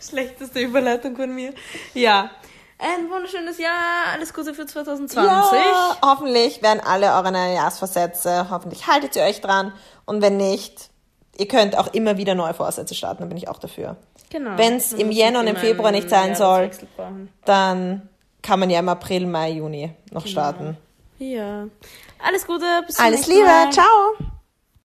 Schlechteste Überleitung von mir. Ja. Ein wunderschönes Jahr. Alles Gute für 2020. Ja, hoffentlich werden alle eure Neujahrsvorsätze, hoffentlich haltet ihr euch dran. Und wenn nicht, ihr könnt auch immer wieder neue Vorsätze starten, da bin ich auch dafür. Genau. Wenn's Man im Jänner und im Februar nicht sein soll. Dann kann man ja im April, Mai, Juni noch starten. Ja. Alles Gute. Bis zum Alles nächsten Liebe, Mal. ciao!